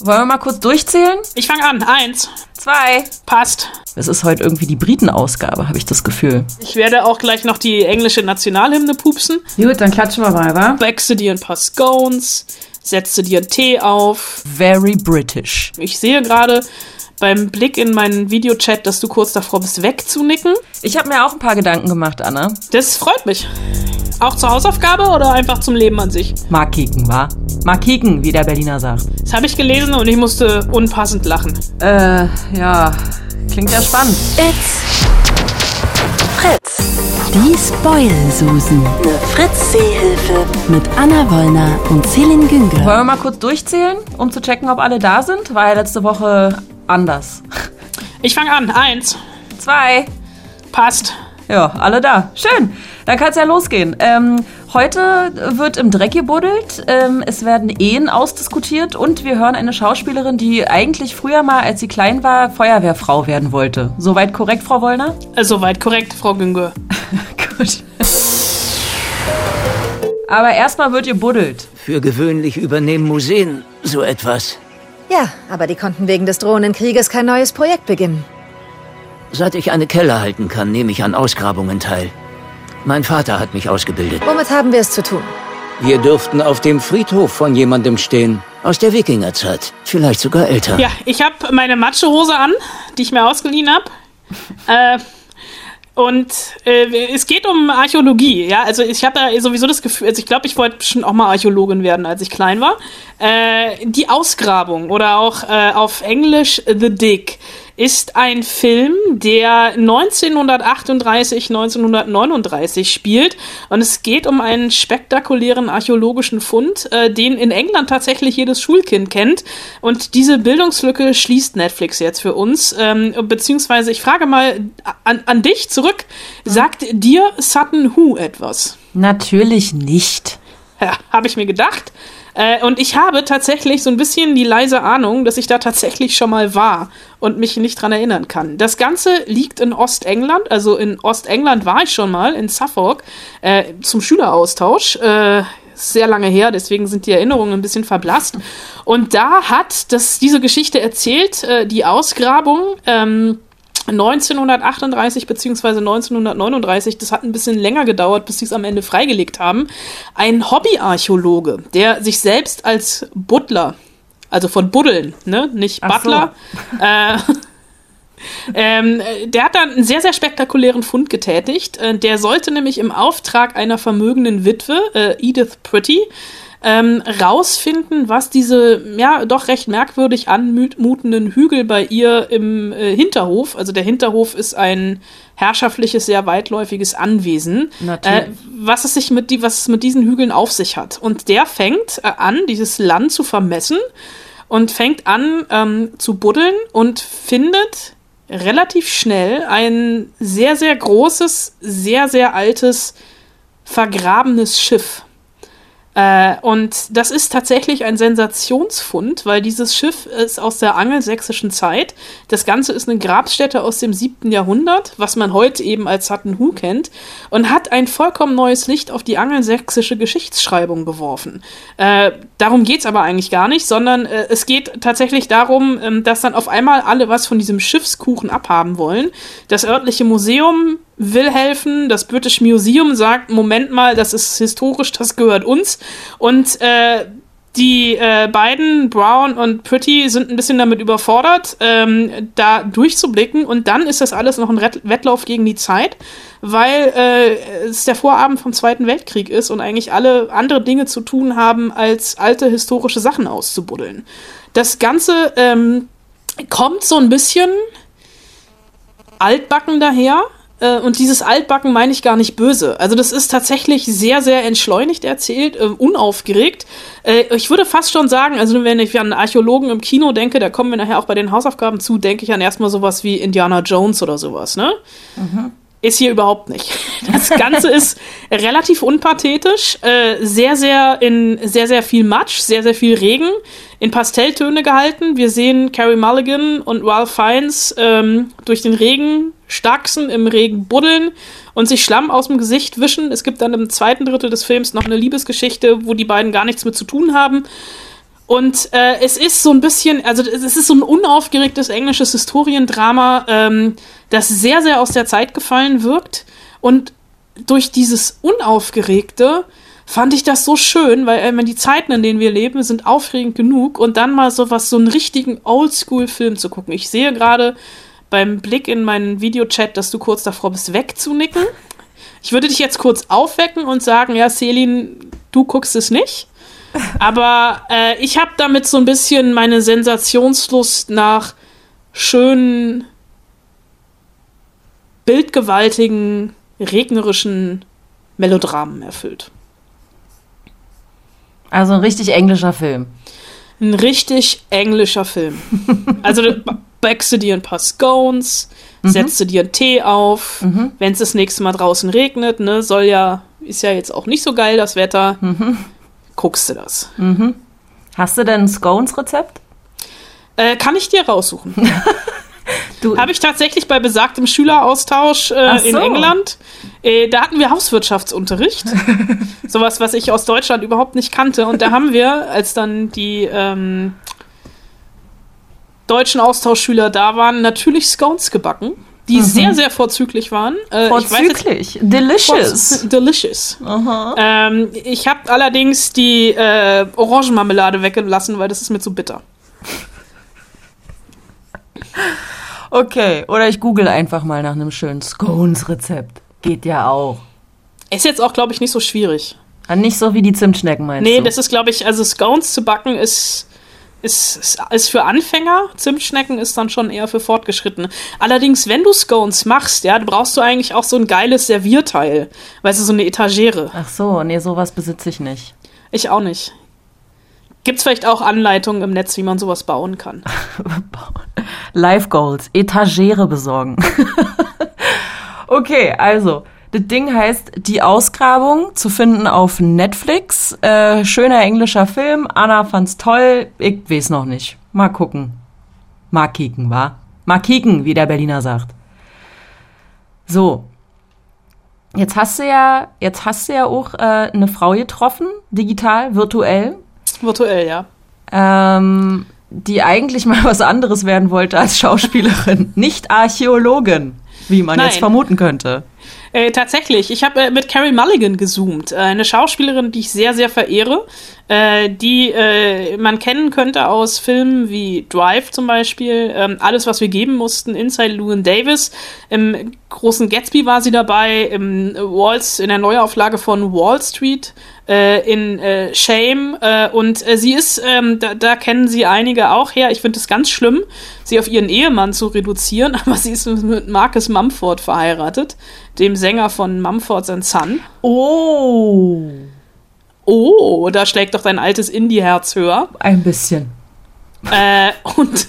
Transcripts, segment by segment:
Wollen wir mal kurz durchzählen? Ich fange an. Eins. Zwei. Passt. Es ist heute irgendwie die Britenausgabe, habe ich das Gefühl. Ich werde auch gleich noch die englische Nationalhymne pupsen. Gut, dann klatschen wir mal, wa? Wechsel dir ein paar Scones, setze dir einen Tee auf. Very British. Ich sehe gerade beim Blick in meinen Videochat, dass du kurz davor bist, wegzunicken. Ich habe mir auch ein paar Gedanken gemacht, Anna. Das freut mich. Auch zur Hausaufgabe oder einfach zum Leben an sich? Mal kicken, wa? Mal kicken, wie der Berliner sagt. Das habe ich gelesen und ich musste unpassend lachen. Äh, ja. Klingt ja spannend. It's Fritz. Die Spoil-Susen. Eine Fritz-Seehilfe. Mit Anna Wollner und Celine Günger. Wollen wir mal kurz durchzählen, um zu checken, ob alle da sind? War ja letzte Woche anders. Ich fange an. Eins. Zwei. Passt. Ja, alle da. Schön. Dann kann es ja losgehen. Ähm, heute wird im Dreck gebuddelt. Ähm, es werden Ehen ausdiskutiert und wir hören eine Schauspielerin, die eigentlich früher mal, als sie klein war, Feuerwehrfrau werden wollte. Soweit korrekt, Frau Wollner? Äh, Soweit korrekt, Frau Günger. Gut. Aber erstmal wird gebuddelt. Für gewöhnlich übernehmen Museen so etwas. Ja, aber die konnten wegen des drohenden Krieges kein neues Projekt beginnen. Seit ich eine Keller halten kann, nehme ich an Ausgrabungen teil. Mein Vater hat mich ausgebildet. Womit haben wir es zu tun? Wir dürften auf dem Friedhof von jemandem stehen. Aus der Wikingerzeit. Vielleicht sogar älter. Ja, ich habe meine Matschehose an, die ich mir ausgeliehen habe. äh, und äh, es geht um Archäologie, ja. Also ich habe da sowieso das Gefühl, also ich glaube, ich wollte schon auch mal Archäologin werden, als ich klein war. Äh, die Ausgrabung oder auch äh, auf Englisch The Dig ist ein Film, der 1938, 1939 spielt. Und es geht um einen spektakulären archäologischen Fund, äh, den in England tatsächlich jedes Schulkind kennt. Und diese Bildungslücke schließt Netflix jetzt für uns. Ähm, beziehungsweise ich frage mal an, an dich zurück. Sagt dir Sutton Who etwas? Natürlich nicht. Ja, habe ich mir gedacht. Äh, und ich habe tatsächlich so ein bisschen die leise Ahnung, dass ich da tatsächlich schon mal war und mich nicht dran erinnern kann. Das Ganze liegt in Ostengland, also in Ostengland war ich schon mal, in Suffolk, äh, zum Schüleraustausch. Äh, sehr lange her, deswegen sind die Erinnerungen ein bisschen verblasst. Und da hat das, diese Geschichte erzählt, äh, die Ausgrabung. Ähm, 1938 beziehungsweise 1939, das hat ein bisschen länger gedauert, bis sie es am Ende freigelegt haben, ein Hobbyarchäologe, der sich selbst als Butler, also von Buddeln, ne, nicht Ach so. Butler, äh, ähm, der hat dann einen sehr, sehr spektakulären Fund getätigt. Äh, der sollte nämlich im Auftrag einer vermögenden Witwe, äh, Edith Pretty, ähm, rausfinden, was diese ja doch recht merkwürdig anmutenden Hügel bei ihr im äh, Hinterhof, also der Hinterhof ist ein herrschaftliches, sehr weitläufiges Anwesen, äh, was es sich mit die, was es mit diesen Hügeln auf sich hat. Und der fängt äh, an, dieses Land zu vermessen und fängt an ähm, zu buddeln und findet relativ schnell ein sehr, sehr großes, sehr, sehr altes, vergrabenes Schiff. Äh, und das ist tatsächlich ein Sensationsfund, weil dieses Schiff ist aus der angelsächsischen Zeit. Das Ganze ist eine Grabstätte aus dem siebten Jahrhundert, was man heute eben als Sutton Hoo kennt, und hat ein vollkommen neues Licht auf die angelsächsische Geschichtsschreibung geworfen. Äh, darum geht's aber eigentlich gar nicht, sondern äh, es geht tatsächlich darum, ähm, dass dann auf einmal alle was von diesem Schiffskuchen abhaben wollen. Das örtliche Museum will helfen. Das British Museum sagt, Moment mal, das ist historisch, das gehört uns. Und äh, die äh, beiden, Brown und Pretty, sind ein bisschen damit überfordert, ähm, da durchzublicken. Und dann ist das alles noch ein Rett Wettlauf gegen die Zeit, weil äh, es der Vorabend vom Zweiten Weltkrieg ist und eigentlich alle andere Dinge zu tun haben, als alte historische Sachen auszubuddeln. Das Ganze ähm, kommt so ein bisschen altbacken daher. Äh, Und dieses Altbacken meine ich gar nicht böse. Also das ist tatsächlich sehr, sehr entschleunigt erzählt, äh, unaufgeregt. Äh, ich würde fast schon sagen, also wenn ich an Archäologen im Kino denke, da kommen wir nachher auch bei den Hausaufgaben zu, denke ich an erstmal sowas wie Indiana Jones oder sowas, ne? Ist hier überhaupt nicht. Das Ganze ist relativ unpathetisch, äh, sehr, sehr in sehr, sehr viel Matsch, sehr, sehr viel Regen, in Pastelltöne gehalten. Wir sehen Carrie Mulligan und Ralph Fiennes ähm, durch den Regen starksen, im Regen buddeln und sich Schlamm aus dem Gesicht wischen. Es gibt dann im zweiten Drittel des Films noch eine Liebesgeschichte, wo die beiden gar nichts mit zu tun haben. Und äh, es ist so ein bisschen, also es ist so ein unaufgeregtes englisches Historiendrama, ähm, das sehr, sehr aus der Zeit gefallen wirkt. Und durch dieses Unaufgeregte fand ich das so schön, weil äh, die Zeiten, in denen wir leben, sind aufregend genug und dann mal so was, so einen richtigen Oldschool-Film zu gucken. Ich sehe gerade beim Blick in meinen Videochat, dass du kurz davor bist, wegzunicken. Ich würde dich jetzt kurz aufwecken und sagen, ja, Selin, du guckst es nicht. Aber äh, ich habe damit so ein bisschen meine Sensationslust nach schönen, bildgewaltigen, regnerischen Melodramen erfüllt. Also ein richtig englischer Film. Ein richtig englischer Film. also backst du dir ein paar Scones, mhm. setzt du dir einen Tee auf. Mhm. Wenn es das nächste Mal draußen regnet, ne, soll ja, ist ja jetzt auch nicht so geil das Wetter. Mhm. Guckst du das. Mhm. Hast du denn ein Scones-Rezept? Äh, kann ich dir raussuchen. Habe ich tatsächlich bei besagtem Schüleraustausch äh, so. in England. Äh, da hatten wir Hauswirtschaftsunterricht. Sowas, was ich aus Deutschland überhaupt nicht kannte. Und da haben wir, als dann die ähm, deutschen Austauschschüler da waren, natürlich Scones gebacken. Die mhm. sehr, sehr vorzüglich waren. Äh, vorzüglich. delicious. delicious. Ähm, ich habe allerdings die äh, Orangenmarmelade weggelassen, weil das ist mir zu bitter. Okay, oder ich google einfach mal nach einem schönen Scones-Rezept. Geht ja auch. Ist jetzt auch, glaube ich, nicht so schwierig. Ah, nicht so wie die Zimtschnecken, meinst nee, du? Nee, das ist, glaube ich, also Scones zu backen ist, ist, ist, ist für Anfänger. Zimtschnecken ist dann schon eher für Fortgeschrittene. Allerdings, wenn du Scones machst, ja, brauchst du eigentlich auch so ein geiles Servierteil. Weißt du, so eine Etagere. Ach so, nee, sowas besitze ich nicht. Ich auch nicht. Gibt es vielleicht auch Anleitungen im Netz, wie man sowas bauen kann? Life Goals, Etagere besorgen. okay, also, das Ding heißt Die Ausgrabung, zu finden auf Netflix. Äh, schöner englischer Film. Anna fand's toll. Ich weiß noch nicht. Mal gucken. Mal kicken, wa? Mal kicken, wie der Berliner sagt. So. Jetzt hast du ja, jetzt hast du ja auch äh, eine Frau getroffen, digital, virtuell. Virtuell, ja. Ähm, die eigentlich mal was anderes werden wollte als Schauspielerin, nicht Archäologin, wie man Nein. jetzt vermuten könnte. Äh, tatsächlich, ich habe äh, mit Carrie Mulligan gezoomt, äh, eine Schauspielerin, die ich sehr, sehr verehre, äh, die äh, man kennen könnte aus Filmen wie Drive zum Beispiel, ähm, Alles, was wir geben mussten, Inside Llewyn Davis, im großen Gatsby war sie dabei, im Walls, in der Neuauflage von Wall Street, äh, in äh, Shame äh, und äh, sie ist, ähm, da, da kennen sie einige auch her. Ich finde es ganz schlimm, sie auf ihren Ehemann zu reduzieren, aber sie ist mit Marcus Mumford verheiratet, dem Sänger von Mumford Son. Oh. Oh, da schlägt doch dein altes Indie-Herz höher. Ein bisschen. Äh, und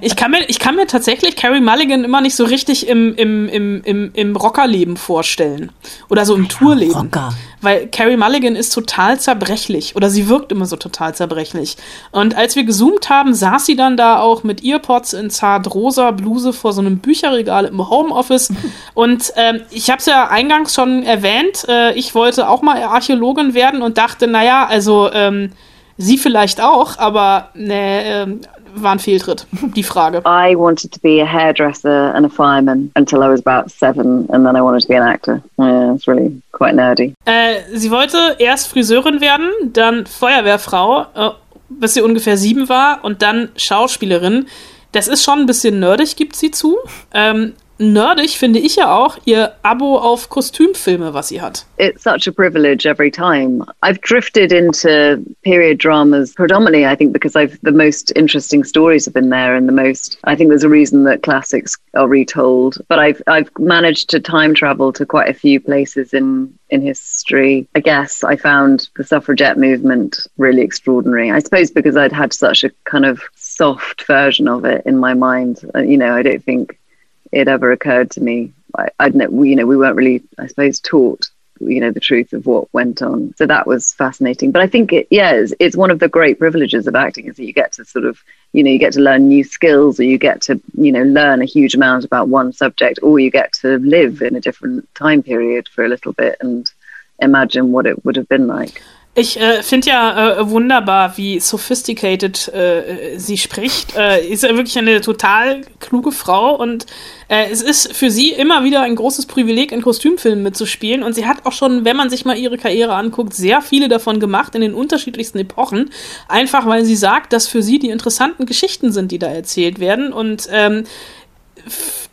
ich, kann mir, ich kann mir tatsächlich Carrie Mulligan immer nicht so richtig im, im, im, im, im Rockerleben vorstellen. Oder so im ja, Tourleben. Rocker. Weil Carrie Mulligan ist total zerbrechlich. Oder sie wirkt immer so total zerbrechlich. Und als wir gezoomt haben, saß sie dann da auch mit Earpods in zart rosa Bluse vor so einem Bücherregal im Homeoffice. und ähm, ich habe es ja eingangs schon erwähnt, äh, ich wollte auch mal Archäologin werden und dachte, naja, also ähm, Sie vielleicht auch, aber ne, äh, war ein Fehltritt, die Frage. I wanted to be a hairdresser and a fireman until I was about seven and then I wanted to be an actor. Yeah, it's really quite nerdy. Äh, sie wollte erst Friseurin werden, dann Feuerwehrfrau, äh, bis sie ungefähr sieben war und dann Schauspielerin. Das ist schon ein bisschen nerdig, gibt sie zu. Ähm, nerdig finde ich ja auch ihr Abo auf Kostümfilme, was sie hat. It's such a privilege every time. I've drifted into period dramas predominantly, I think, because I've the most interesting stories have been there, and the most. I think there's a reason that classics are retold. But I've I've managed to time travel to quite a few places in in history. I guess I found the suffragette movement really extraordinary. I suppose because I'd had such a kind of soft version of it in my mind. Uh, you know, I don't think it ever occurred to me. I, I'd we, you know, we weren't really, I suppose, taught, you know, the truth of what went on. So that was fascinating. But I think it, yeah, it's, it's one of the great privileges of acting is that you get to sort of, you know, you get to learn new skills, or you get to, you know, learn a huge amount about one subject, or you get to live in a different time period for a little bit and imagine what it would have been like. Ich äh, finde ja äh, wunderbar, wie sophisticated äh, sie spricht. Äh, ist ja wirklich eine total kluge Frau und äh, es ist für sie immer wieder ein großes Privileg, in Kostümfilmen mitzuspielen. Und sie hat auch schon, wenn man sich mal ihre Karriere anguckt, sehr viele davon gemacht in den unterschiedlichsten Epochen. Einfach weil sie sagt, dass für sie die interessanten Geschichten sind, die da erzählt werden. Und ähm,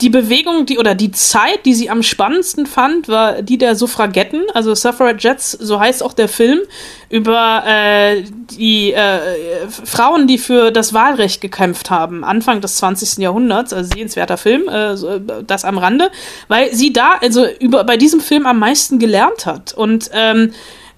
die Bewegung, die oder die Zeit, die sie am spannendsten fand, war die der Suffragetten, also Suffragettes, so heißt auch der Film, über äh, die äh, Frauen, die für das Wahlrecht gekämpft haben, Anfang des 20. Jahrhunderts, also sehenswerter Film, äh, das am Rande, weil sie da also über bei diesem Film am meisten gelernt hat und ähm,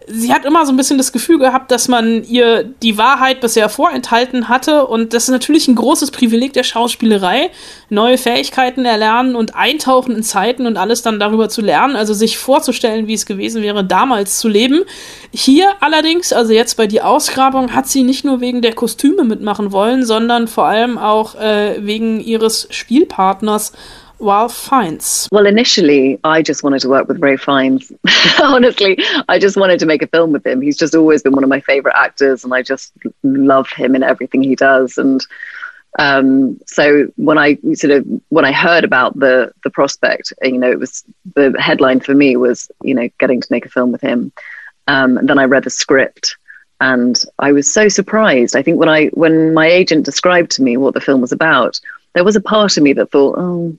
sie hat immer so ein bisschen das Gefühl gehabt, dass man ihr die Wahrheit bisher vorenthalten hatte. Und das ist natürlich ein großes Privileg der Schauspielerei, neue Fähigkeiten erlernen und eintauchen in Zeiten und alles dann darüber zu lernen, also sich vorzustellen, wie es gewesen wäre, damals zu leben. Hier allerdings, also jetzt bei die Ausgrabung, hat sie nicht nur wegen der Kostüme mitmachen wollen, sondern vor allem auch äh, wegen ihres Spielpartners Ralph Fiennes? Well, initially, I just wanted to work with Ray Fiennes. Honestly, I just wanted to make a film with him. He's just always been one of my favorite actors, and I just love him in everything he does. And um, so when I sort of when I heard about the the prospect, you know, it was the headline for me was you know getting to make a film with him. Um, and then I read the script, and I was so surprised. I think when I when my agent described to me what the film was about, there was a part of me that thought, oh,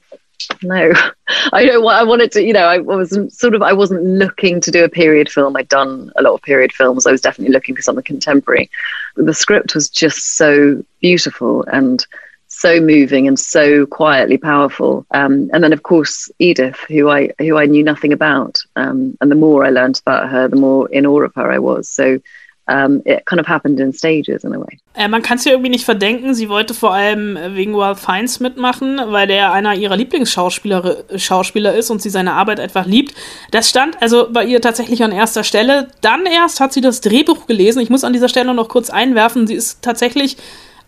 no. I don't want i wanted to you know i wasn't sort of i wasn't looking to do a period film. I'd done a lot of period films. I was definitely looking for something contemporary. The script was just so beautiful and so moving and so quietly powerful. Um, and then of course edith who i who i knew nothing about. Um, and the more i learned about her the more in awe of her i was. So um, it kind of happened in stages in a way. Äh, man kann es ihr irgendwie nicht verdenken. Sie wollte vor allem äh, wegen Ralph Fiennes mitmachen, weil der einer ihrer Lieblingsschauspieler Schauspieler ist und sie seine Arbeit einfach liebt. Das stand also bei ihr tatsächlich an erster Stelle. Dann erst hat sie das Drehbuch gelesen. Ich muss an dieser Stelle noch kurz einwerfen. Sie ist tatsächlich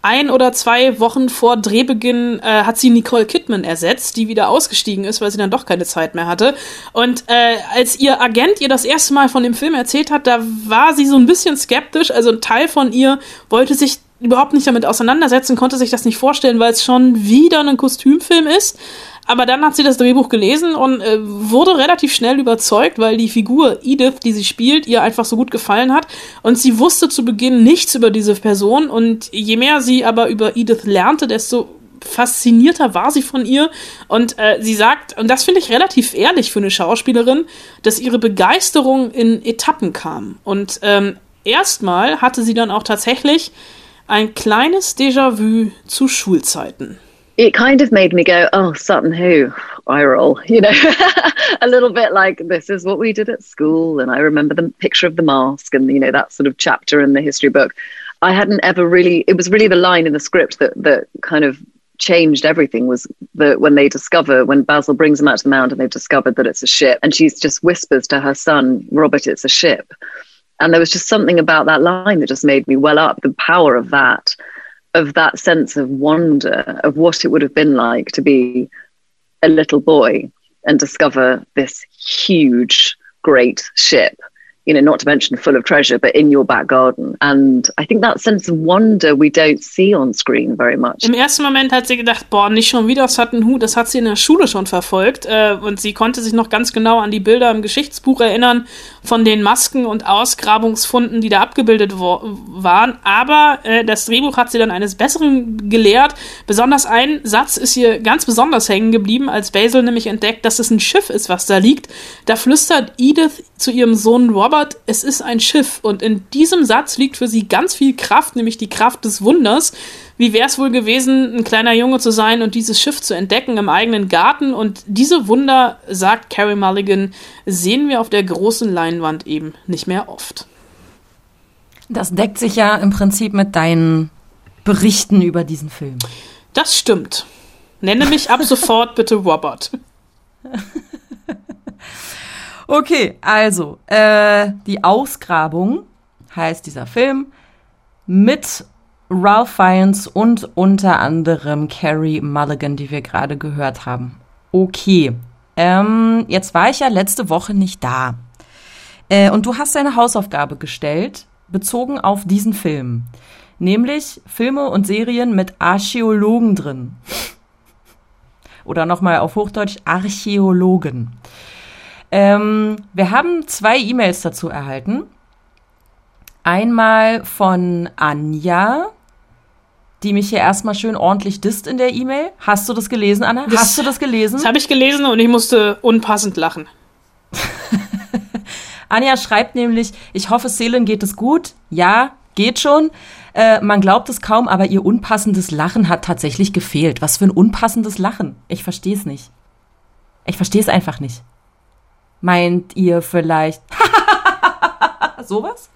ein oder zwei Wochen vor Drehbeginn äh, hat sie Nicole Kidman ersetzt, die wieder ausgestiegen ist, weil sie dann doch keine Zeit mehr hatte. Und äh, als ihr Agent ihr das erste Mal von dem Film erzählt hat, da war sie so ein bisschen skeptisch. Also ein Teil von ihr wollte sich überhaupt nicht damit auseinandersetzen, konnte sich das nicht vorstellen, weil es schon wieder ein Kostümfilm ist. Aber dann hat sie das Drehbuch gelesen und äh, wurde relativ schnell überzeugt, weil die Figur Edith, die sie spielt, ihr einfach so gut gefallen hat. Und sie wusste zu Beginn nichts über diese Person. Und je mehr sie aber über Edith lernte, desto faszinierter war sie von ihr. Und äh, sie sagt, und das finde ich relativ ehrlich für eine Schauspielerin, dass ihre Begeisterung in Etappen kam. Und ähm, erstmal hatte sie dann auch tatsächlich ein kleines Déjà-vu zu Schulzeiten. it kind of made me go, oh, Sutton who? I roll, you know, a little bit like this is what we did at school. And I remember the picture of the mask and, you know, that sort of chapter in the history book. I hadn't ever really, it was really the line in the script that, that kind of changed everything was that when they discover, when Basil brings them out to the mound and they've discovered that it's a ship and she's just whispers to her son, Robert, it's a ship. And there was just something about that line that just made me well up, the power of that of that sense of wonder of what it would have been like to be a little boy and discover this huge, great ship you know, not to mention full of treasure, but in your back garden. And I think that sense of wonder we don't see on screen very much. Im ersten Moment hat sie gedacht, boah, nicht schon wieder Sutton Hoo, das hat sie in der Schule schon verfolgt. Äh, und sie konnte sich noch ganz genau an die Bilder im Geschichtsbuch erinnern von den Masken und Ausgrabungsfunden, die da abgebildet waren. Aber äh, das Drehbuch hat sie dann eines Besseren gelehrt. Besonders ein Satz ist hier ganz besonders hängen geblieben, als Basil nämlich entdeckt, dass es ein Schiff ist, was da liegt. Da flüstert Edith zu ihrem Sohn Robert, es ist ein Schiff. Und in diesem Satz liegt für sie ganz viel Kraft, nämlich die Kraft des Wunders. Wie wäre es wohl gewesen, ein kleiner Junge zu sein und dieses Schiff zu entdecken im eigenen Garten? Und diese Wunder, sagt Carrie Mulligan, sehen wir auf der großen Leinwand eben nicht mehr oft. Das deckt sich ja im Prinzip mit deinen Berichten über diesen Film. Das stimmt. Nenne mich ab sofort bitte Robert. Okay, also, äh, die Ausgrabung heißt dieser Film mit Ralph Fiennes und unter anderem Carrie Mulligan, die wir gerade gehört haben. Okay, ähm, jetzt war ich ja letzte Woche nicht da. Äh, und du hast deine Hausaufgabe gestellt, bezogen auf diesen Film. Nämlich Filme und Serien mit Archäologen drin. Oder nochmal auf Hochdeutsch Archäologen. Ähm, wir haben zwei E-Mails dazu erhalten. Einmal von Anja, die mich hier erstmal schön ordentlich disst in der E-Mail. Hast du das gelesen, Anna? Das- Hast du das gelesen? Das habe ich gelesen und ich musste unpassend lachen. Anja schreibt nämlich, ich hoffe, Selen geht es gut. Ja, geht schon. Äh, man glaubt es kaum, aber ihr unpassendes Lachen hat tatsächlich gefehlt. Was für ein unpassendes Lachen? Ich verstehe es nicht. Ich verstehe es einfach nicht. Meint ihr vielleicht sowas?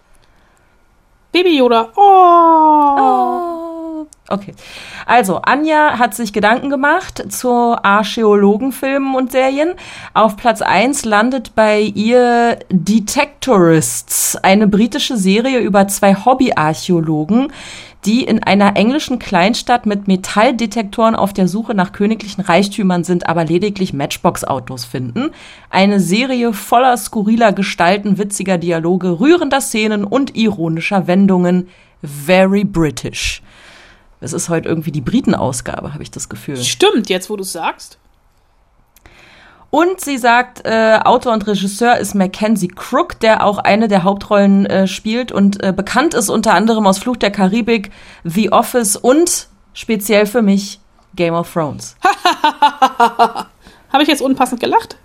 Baby Yoda. Oh. Okay. Also, Anja hat sich Gedanken gemacht zu Archäologenfilmen und Serien. Auf Platz 1 landet bei ihr Detectorists, eine britische Serie über zwei Hobbyarchäologen, die in einer englischen Kleinstadt mit Metalldetektoren auf der Suche nach königlichen Reichtümern sind, aber lediglich Matchbox-Autos finden. Eine Serie voller skurriler Gestalten, witziger Dialoge, rührender Szenen und ironischer Wendungen. Very British. Es ist heute irgendwie die Britenausgabe, habe ich das Gefühl. Stimmt, jetzt wo du es sagst. Und sie sagt, äh, Autor und Regisseur ist Mackenzie Crook, der auch eine der Hauptrollen äh, spielt und äh, bekannt ist unter anderem aus Fluch der Karibik, The Office und speziell für mich Game of Thrones. Habe ich jetzt unpassend gelacht?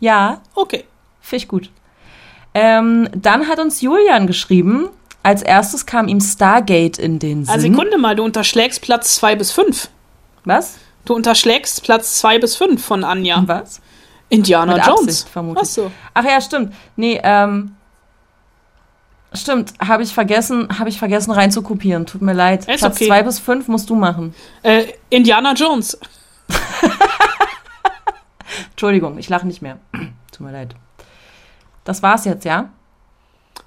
Ja, Okay. finde ich gut. Ähm, dann hat uns Julian geschrieben, als erstes kam ihm Stargate in den Sinn. Also Sekunde mal, du unterschlägst Platz 2 bis 5. Was? Du unterschlägst Platz 2 bis 5 von Anja. Was? Indiana Mit Jones. Absicht, vermutlich. Ach so. Ach ja, stimmt. Nee, ähm. Stimmt, habe ich vergessen, habe ich vergessen reinzukopieren. Tut mir leid. Ist Platz okay. zwei bis fünf musst du machen. Äh, Indiana Jones. Entschuldigung, ich lache nicht mehr. Tut mir leid. Das war's jetzt, ja?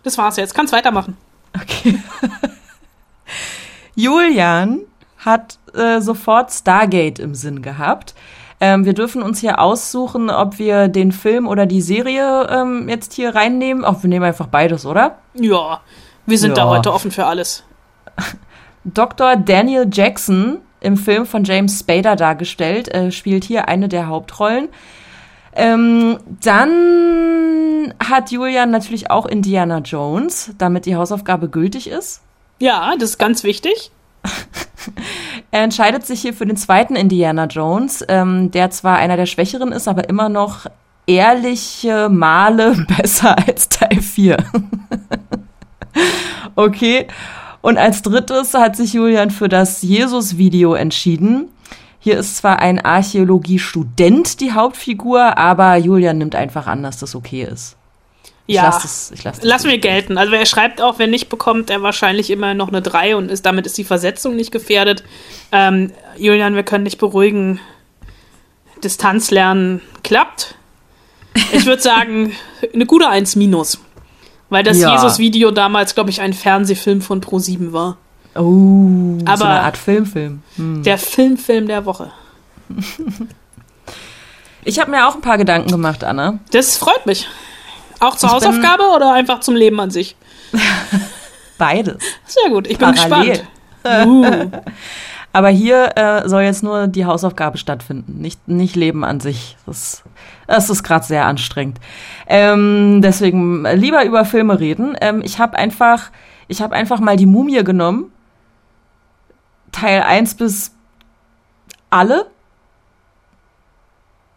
Das war's jetzt. Kannst weitermachen. Okay. Julian hat äh, sofort Stargate im Sinn gehabt. Ähm, wir dürfen uns hier aussuchen, ob wir den Film oder die Serie ähm, jetzt hier reinnehmen. Auch wir nehmen einfach beides, oder? Ja, wir sind da Ja. heute offen für alles. Dr. Daniel Jackson, im Film von James Spader dargestellt, äh, spielt hier eine der Hauptrollen. Ähm, dann hat Julian natürlich auch Indiana Jones, damit die Hausaufgabe gültig ist. Ja, das ist ganz wichtig. Er entscheidet sich hier für den zweiten Indiana Jones, ähm, der zwar einer der Schwächeren ist, aber immer noch ehrliche Male besser als Teil 4. okay. Und als drittes hat sich Julian für das Jesus-Video entschieden. Hier ist zwar ein Archäologiestudent die Hauptfigur, aber Julian nimmt einfach an, dass das okay ist. Ich Ja. lass das, ich lass das wir durchgehen. gelten. Also er schreibt auch, wenn nicht, bekommt er wahrscheinlich immer noch eine 3 und ist, damit ist die Versetzung nicht gefährdet. Ähm, Julian, wir können dich beruhigen. Distanzlernen klappt. Ich würde sagen, eine gute 1 minus. Weil das Ja. Jesus-Video damals, glaube ich, ein Fernsehfilm von Pro7 war. Oh, so Aber- eine Art Filmfilm. Hm. Der Filmfilm der Woche. Ich habe mir auch ein paar Gedanken gemacht, Anna. Das freut mich. Auch zur Ich Hausaufgabe oder einfach zum Leben an sich? Beides. Sehr gut, ich bin Parallel. gespannt. Uh. Aber hier äh, soll jetzt nur die Hausaufgabe stattfinden, nicht, nicht Leben an sich. Das, das ist gerade sehr anstrengend. Ähm, deswegen lieber über Filme reden. Ähm, ich habe einfach, ich habe einfach mal die Mumie genommen. Teil 1 bis alle.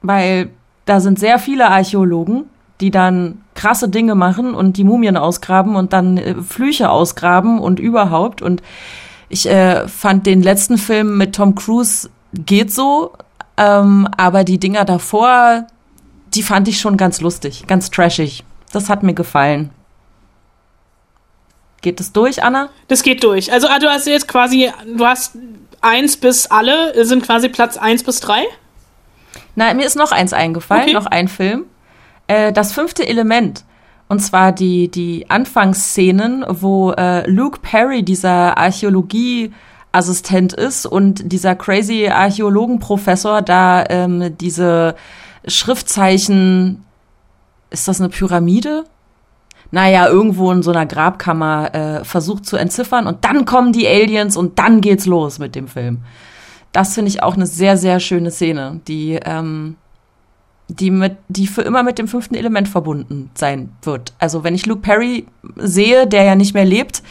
Weil da sind sehr viele Archäologen, die dann krasse Dinge machen und die Mumien ausgraben und dann äh, Flüche ausgraben und überhaupt. Und ich äh, fand den letzten Film mit Tom Cruise geht so, ähm, aber die Dinger davor, die fand ich schon ganz lustig, ganz trashig. Das hat mir gefallen. Geht es durch, Anna? Das geht durch. Also ah, du hast jetzt quasi, du hast eins bis alle, sind quasi Platz eins bis drei. Nein, mir ist noch eins eingefallen, Okay. noch ein Film. Äh, das fünfte Element. Und zwar die, die Anfangsszenen, wo äh, Luke Perry, dieser Archäologieassistent ist und dieser crazy Archäologenprofessor da ähm, diese Schriftzeichen, ist das eine Pyramide? naja, irgendwo in so einer Grabkammer äh, versucht zu entziffern und dann kommen die Aliens und dann geht's los mit dem Film. Das finde ich auch eine sehr, sehr schöne Szene, die, ähm, die, mit, die für immer mit dem fünften Element verbunden sein wird. Also wenn ich Luke Perry sehe, der ja nicht mehr lebt,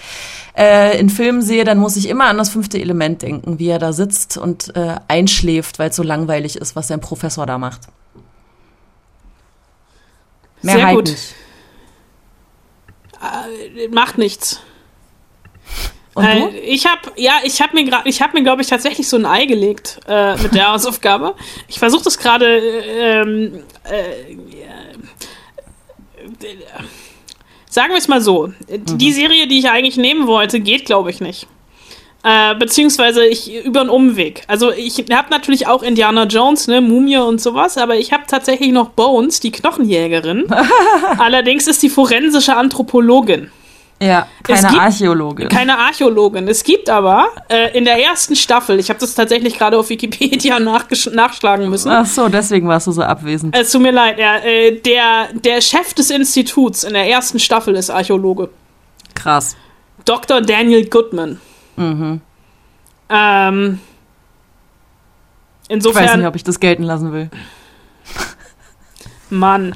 äh, in Filmen sehe, dann muss ich immer an das fünfte Element denken, wie er da sitzt und äh, einschläft, weil es so langweilig ist, was sein Professor da macht. Mehr Sehr gut. Nicht. Äh, macht nichts. Und äh, ich habe ja, ich habe mir gerade, ich habe mir glaube ich tatsächlich so ein Ei gelegt äh, mit der Hausaufgabe. Ich versuche das gerade. Ähm, äh, sagen wir es mal so: mhm. Die Serie, die ich eigentlich nehmen wollte, geht glaube ich nicht. Äh, beziehungsweise ich über einen Umweg. Also ich habe natürlich auch Indiana Jones, ne, Mumie und sowas, aber ich habe tatsächlich noch Bones, die Knochenjägerin. Allerdings ist die forensische Anthropologin. Ja, keine gibt, Archäologin. Keine Archäologin. Es gibt aber äh, in der ersten Staffel, ich habe das tatsächlich gerade auf Wikipedia nachschlagen müssen. Ach so, deswegen warst du so abwesend. Es tut mir leid, ja, äh, der, der Chef des Instituts in der ersten Staffel ist Archäologe. Krass. Dr. Daniel Goodman. Mhm. Ähm, insofern. Ich weiß nicht, ob ich das gelten lassen will. Mann.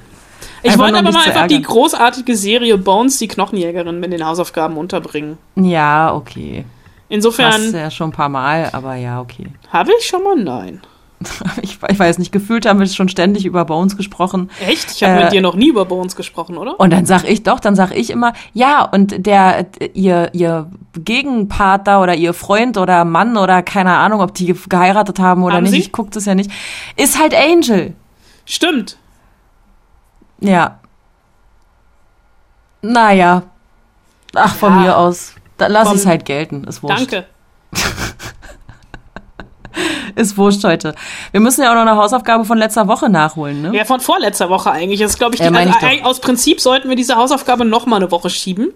Ich wollte aber mal einfach die großartige Serie Bones, die Knochenjägerin, mit den Hausaufgaben unterbringen. Ja, okay. Insofern. Das ja schon ein paar Mal, aber ja, okay. Habe ich schon mal? Nein. ich, ich, weiß nicht, gefühlt haben wir schon ständig über Bones gesprochen. Echt? Ich habe äh, mit dir noch nie über Bones gesprochen, oder? Und dann sag ich doch, dann sag ich immer, ja, und der, ihr, ihr Gegenpartner oder ihr Freund oder Mann oder keine Ahnung, ob die geheiratet haben oder haben nicht, Sie? ich guck das ja nicht, ist halt Angel. Stimmt. Ja. Naja. Ach, von ja. mir aus. Da lass ich es halt gelten. Ist wurscht. Danke. ist wurscht heute. Wir müssen ja auch noch eine Hausaufgabe von letzter Woche nachholen, ne? Ja, von vorletzter Woche eigentlich. Das glaube ich, die, also, ich aus Prinzip sollten wir diese Hausaufgabe noch mal eine Woche schieben,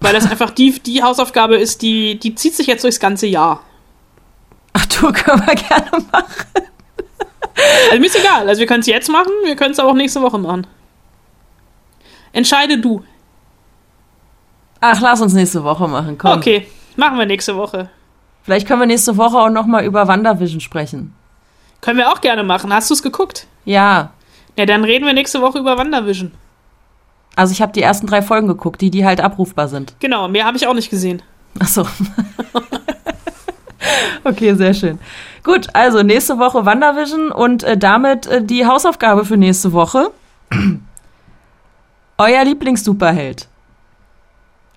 weil das einfach die, die Hausaufgabe ist, die, die zieht sich jetzt durchs ganze Jahr. Ach du, können wir gerne machen. Also mir ist egal. Also wir können es jetzt machen, wir können es aber auch nächste Woche machen. Entscheide du. Ach, lass uns nächste Woche machen, komm. Okay, machen wir nächste Woche. Vielleicht können wir nächste Woche auch noch mal über WandaVision sprechen. Können wir auch gerne machen. Hast du es geguckt? Ja. Ja, dann reden wir nächste Woche über WandaVision. Also ich habe die ersten drei Folgen geguckt, die, die halt abrufbar sind. Genau, mehr habe ich auch nicht gesehen. Ach so. okay, sehr schön. Gut, also nächste Woche WandaVision und äh, damit äh, die Hausaufgabe für nächste Woche. Euer Lieblings-Superheld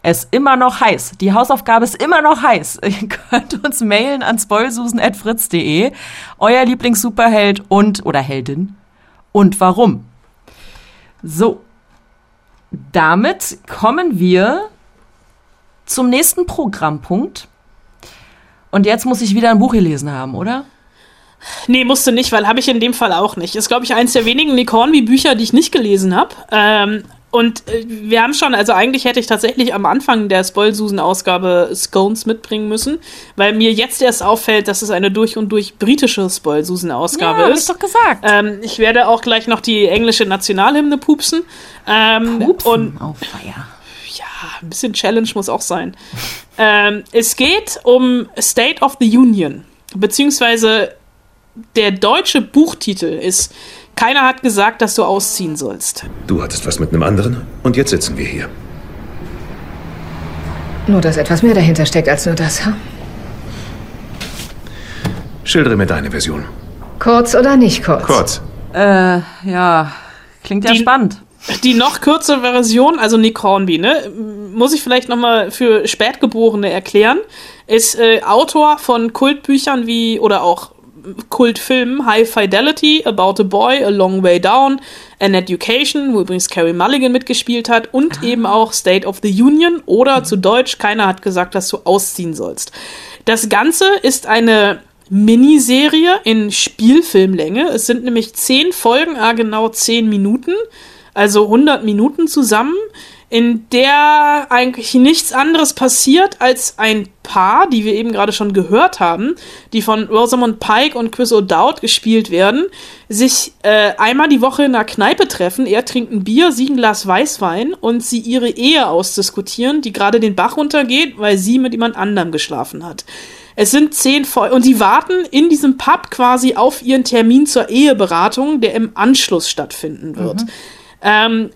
ist immer noch heiß. Die Hausaufgabe ist immer noch heiß. Ihr könnt uns mailen an spoilsusen.fritz.de. Euer Lieblings-Superheld und oder Heldin und warum. So. Damit kommen wir zum nächsten Programmpunkt. Und jetzt muss ich wieder ein Buch gelesen haben, oder? Nee, musste nicht, weil habe ich in dem Fall auch nicht. Ist, glaube ich, eins der wenigen Nick Hornby-Bücher, die ich nicht gelesen habe. Ähm, und äh, wir haben schon, also eigentlich hätte ich tatsächlich am Anfang der Spoilsusen-Ausgabe Scones mitbringen müssen, weil mir jetzt erst auffällt, dass es eine durch und durch britische Spoilsusen-Ausgabe ja, ist. Hab ich doch gesagt. Ähm, ich werde auch gleich noch die englische Nationalhymne pupsen. Ähm, pupsen? Und, oh, feier. Ja, ein bisschen Challenge muss auch sein. ähm, es geht um State of the Union, beziehungsweise der deutsche Buchtitel ist keiner hat gesagt, dass du ausziehen sollst. Du hattest was mit einem anderen und jetzt sitzen wir hier. Nur, dass etwas mehr dahinter steckt als nur das, ha? Schildere mir deine Version. Kurz oder nicht kurz? Kurz. Äh, ja, klingt ja die, spannend. Die noch kürzere Version, also Nick Hornby, ne, muss ich vielleicht nochmal für Spätgeborene erklären, ist äh, Autor von Kultbüchern wie, oder auch Kultfilmen High Fidelity, About a Boy, A Long Way Down, An Education, wo übrigens Carrie Mulligan mitgespielt hat, und ah. eben auch State of the Union oder mhm. zu Deutsch, keiner hat gesagt, dass du ausziehen sollst. Das Ganze ist eine Miniserie in Spielfilmlänge. Es sind nämlich zehn Folgen, ah, genau zehn Minuten, also 100 Minuten zusammen in der eigentlich nichts anderes passiert, als ein Paar, die wir eben gerade schon gehört haben, die von Rosamund Pike und Chris O'Dowd gespielt werden, sich äh, einmal die Woche in einer Kneipe treffen. Er trinkt ein Bier, sie ein Glas Weißwein und sie ihre Ehe ausdiskutieren, die gerade den Bach runtergeht, weil sie mit jemand anderem geschlafen hat. Es sind zehn Folgen und die warten in diesem Pub quasi auf ihren Termin zur Eheberatung, der im Anschluss stattfinden wird. Mhm. Ähm,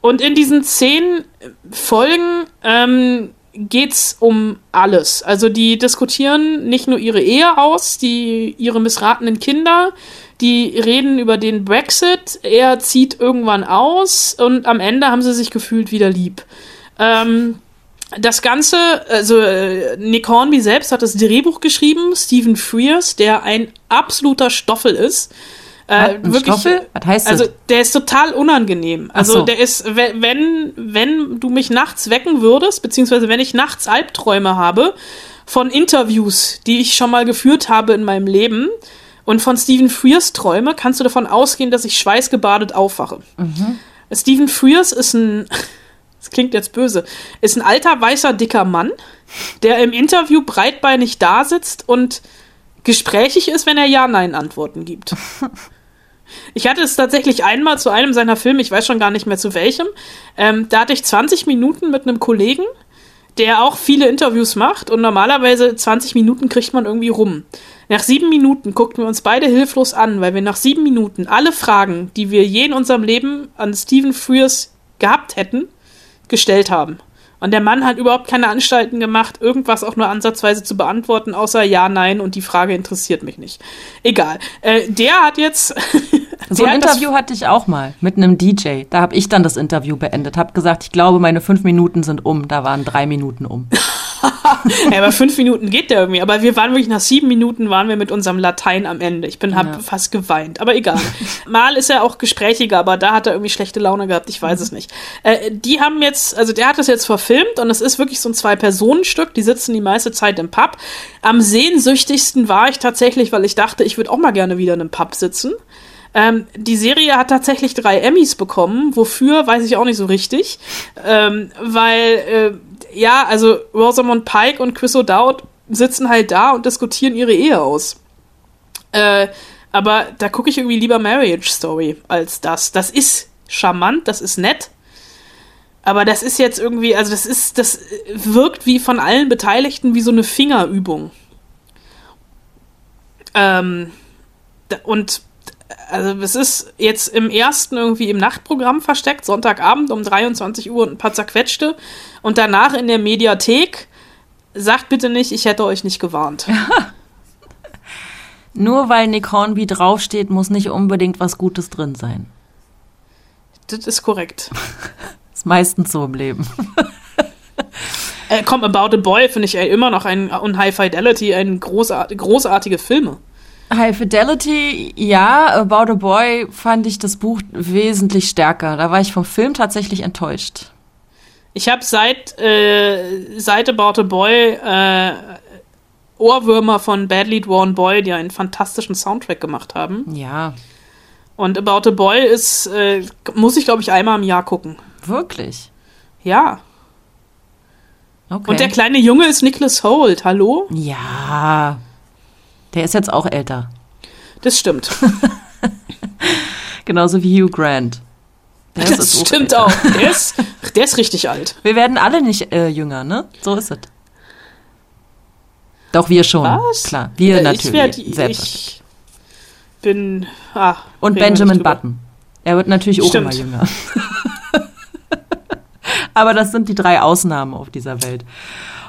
und in diesen zehn Folgen ähm, geht es um alles. Also die diskutieren nicht nur ihre Ehe aus, die ihre missratenen Kinder, die reden über den Brexit, er zieht irgendwann aus und am Ende haben sie sich gefühlt wieder lieb. Ähm, das Ganze, also äh, Nick Hornby selbst hat das Drehbuch geschrieben, Stephen Frears, der ein absoluter Stoffel ist. Äh, wirklich, Stoffel? Was heißt das? Also der ist total unangenehm. Also so. der ist, wenn, wenn du mich nachts wecken würdest, beziehungsweise wenn ich nachts Albträume habe von Interviews, die ich schon mal geführt habe in meinem Leben und von Stephen Frears Träume, kannst du davon ausgehen, dass ich schweißgebadet aufwache. Mhm. Stephen Frears ist ein, das klingt jetzt böse, ist ein alter, weißer, dicker Mann, der im Interview breitbeinig da sitzt und gesprächig ist, wenn er Ja-Nein-Antworten gibt. Ich hatte es tatsächlich einmal zu einem seiner Filme, ich weiß schon gar nicht mehr zu welchem. Ähm, da hatte ich 20 Minuten mit einem Kollegen, der auch viele Interviews macht und normalerweise 20 Minuten kriegt man irgendwie rum. Nach sieben Minuten guckten wir uns beide hilflos an, weil wir nach sieben Minuten alle Fragen, die wir je in unserem Leben an Stephen Frears gehabt hätten, gestellt haben. Und der Mann hat überhaupt keine Anstalten gemacht, irgendwas auch nur ansatzweise zu beantworten, außer ja, nein und die Frage interessiert mich nicht. Egal. Äh, der hat jetzt. so ein Interview hatte ich auch mal mit einem DJ. Da habe ich dann das Interview beendet, habe gesagt, ich glaube, meine fünf Minuten sind um. Da waren drei Minuten um. ja, aber fünf Minuten geht der irgendwie. Aber wir waren wirklich nach sieben Minuten waren wir mit unserem Latein am Ende. Ich bin hab ja. fast geweint. Aber egal. Mal ist er auch gesprächiger, aber da hat er irgendwie schlechte Laune gehabt. Ich weiß es nicht. Äh, die haben jetzt, also der hat das jetzt verfilmt und es ist wirklich so ein Zwei-Personen-Stück. Die sitzen die meiste Zeit im Pub. Am sehnsüchtigsten war ich tatsächlich, weil ich dachte, ich würde auch mal gerne wieder in einem Pub sitzen. Ähm, die Serie hat tatsächlich drei Emmys bekommen. Wofür, weiß ich auch nicht so richtig. Ähm, weil äh, ja, also Rosamund Pike und Chris O'Dowd sitzen halt da und diskutieren ihre Ehe aus. Äh, aber da gucke ich irgendwie lieber Marriage Story als das. Das ist charmant, das ist nett. Aber das ist jetzt irgendwie, also das ist, das wirkt wie von allen Beteiligten wie so eine Fingerübung. Ähm, und also es ist jetzt im ersten irgendwie im Nachtprogramm versteckt, Sonntagabend um 23 Uhr und ein paar zerquetschte. Und danach in der Mediathek. Sagt bitte nicht, ich hätte euch nicht gewarnt. Nur weil Nick Hornby draufsteht, muss nicht unbedingt was Gutes drin sein. Das ist korrekt. ist meistens so im Leben. äh, komm, About a Boy finde ich ey, immer noch ein, und High Fidelity ein großart, großartige Filme. High Fidelity, ja, About a Boy fand ich das Buch wesentlich stärker. Da war ich vom Film tatsächlich enttäuscht. Ich habe seit, äh, seit About a Boy äh, Ohrwürmer von Badly Drawn Boy, die einen fantastischen Soundtrack gemacht haben. Ja. Und About a Boy ist, äh, muss ich glaube ich einmal im Jahr gucken. Wirklich? Ja. Okay. Und der kleine Junge ist Nicholas Holt, hallo? Ja. Der ist jetzt auch älter. Das stimmt. Genauso wie Hugh Grant. Der das stimmt älter. auch. Der ist, der ist richtig alt. Wir werden alle nicht äh, jünger, ne? So ist es. Doch wir schon. Was? Klar, wir ja, natürlich. Ich, werd, ich bin. Ah, Und Benjamin Button. Er wird natürlich auch immer jünger. Aber das sind die drei Ausnahmen auf dieser Welt.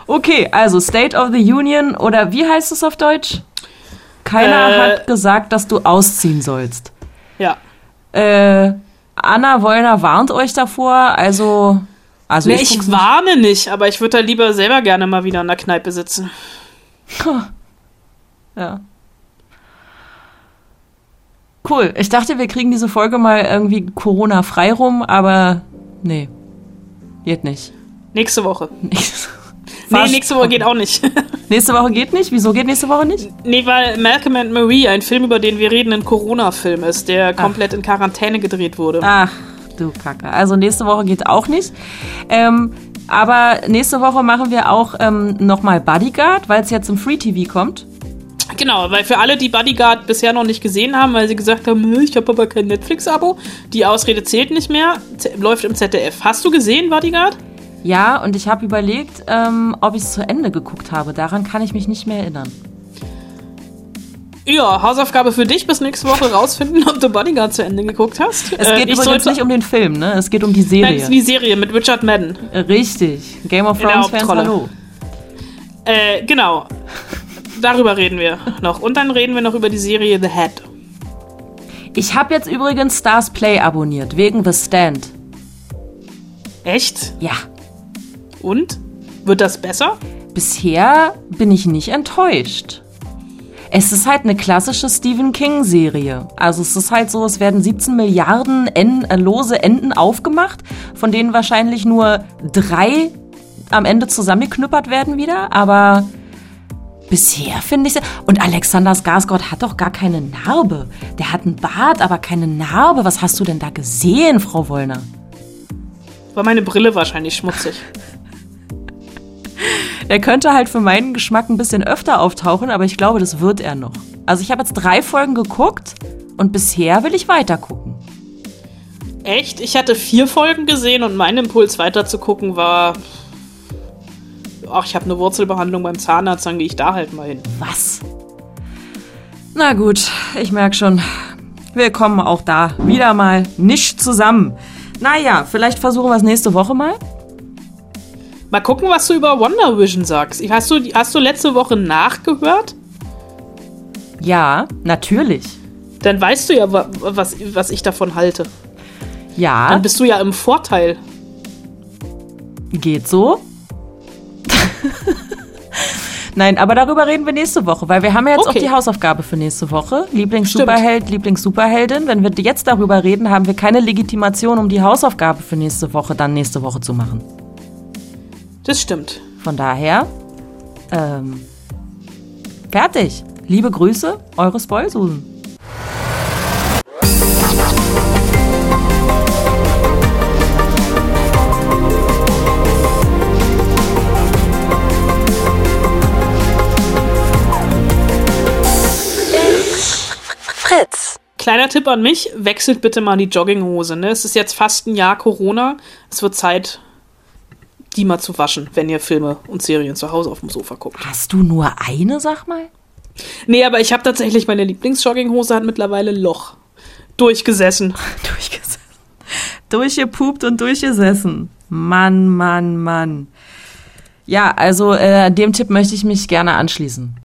Okay, also State of the Union oder wie heißt es auf Deutsch? Keiner äh, hat gesagt, dass du ausziehen sollst. Ja. Äh, Anna Wollner warnt euch davor, also. also nee, ich, ich warne nicht, aber ich würde da lieber selber gerne mal wieder in der Kneipe sitzen. Ja. Cool. Ich dachte, wir kriegen diese Folge mal irgendwie Corona-frei rum, aber nee. Geht nicht. Nächste Woche. Nächste Nee, nächste Woche geht auch nicht. nächste Woche geht nicht? Wieso geht nächste Woche nicht? Nee, weil Malcolm and Marie, ein Film, über den wir reden, ein Corona-Film ist, der komplett Ach. in Quarantäne gedreht wurde. Ach, du Kacke. Also nächste Woche geht auch nicht. Ähm, aber nächste Woche machen wir auch ähm, nochmal Bodyguard, weil es jetzt im Free TV kommt. Genau, weil für alle, die Bodyguard bisher noch nicht gesehen haben, weil sie gesagt haben, "Hm, ich habe aber kein Netflix-Abo, die Ausrede zählt nicht mehr, läuft im ZDF. Hast du gesehen, Bodyguard? Ja, und ich habe überlegt, ähm, ob ich es zu Ende geguckt habe. Daran kann ich mich nicht mehr erinnern. Ja, Hausaufgabe für dich bis nächste Woche rausfinden, ob du Bodyguard zu Ende geguckt hast. Es Äh, geht ich übrigens nicht um den Film, ne? Es geht um die Nein, es ist Serie. wie Serie mit Richard Madden. Richtig. Game of In der Thrones Fans, Hauptrolle. hallo. Äh, genau. Darüber reden wir noch. Und dann reden wir noch über die Serie The Head. Ich habe jetzt übrigens Stars Play abonniert, wegen The Stand. Echt? Ja. Und? Wird das besser? Bisher bin ich nicht enttäuscht. Es ist halt eine klassische Stephen King-Serie. Also es ist halt so, es werden 17 Milliarden en äh, lose Enden aufgemacht, von denen wahrscheinlich nur drei am Ende zusammengeknüppert werden wieder. Aber bisher finde ich sie. Und Alexander Skarsgård hat doch gar keine Narbe. Der hat einen Bart, aber keine Narbe. Was hast du denn da gesehen, Frau Wollner? War meine Brille wahrscheinlich schmutzig. Er könnte halt für meinen Geschmack ein bisschen öfter auftauchen, aber ich glaube, das wird er noch. Also ich habe jetzt drei Folgen geguckt und bisher will ich weiter gucken. Echt? Ich hatte vier Folgen gesehen und mein Impuls weiter zu gucken war. Ach, ich habe eine Wurzelbehandlung beim Zahnarzt, dann gehe ich da halt mal hin. Was? Na gut, ich merke schon, wir kommen auch da wieder mal nicht zusammen. Naja, vielleicht versuchen wir es nächste Woche mal. Mal gucken, was du über Wonder Vision sagst. Hast du, hast du letzte Woche nachgehört? Ja, natürlich. Dann weißt du ja, wa- was, was ich davon halte. Ja, Dann bist du ja im Vorteil. geht so. Nein, aber darüber reden wir nächste Woche, weil wir haben ja jetzt Okay. auch die Hausaufgabe für nächste Woche. Lieblings-Superheld, Lieblings-Superheldin. Wenn wir jetzt darüber reden, haben wir keine Legitimation, um die Hausaufgabe für nächste Woche dann nächste Woche zu machen. Das stimmt. Von daher, ähm, fertig. Liebe Grüße, eure Spoilsusen. Fritz. Kleiner Tipp an mich, wechselt bitte mal die Jogginghose. Ne? Es ist jetzt fast ein Jahr Corona. Es wird Zeit, die mal zu waschen, wenn ihr Filme und Serien zu Hause auf dem Sofa guckt. Hast du nur eine, sag mal? Nee, aber ich habe tatsächlich meine Lieblingsjogginghose hat mittlerweile Loch. Durchgesessen. Durchgesessen. Durchgepupt und durchgesessen. Mann, Mann, Mann. Ja, also äh, dem Tipp möchte ich mich gerne anschließen.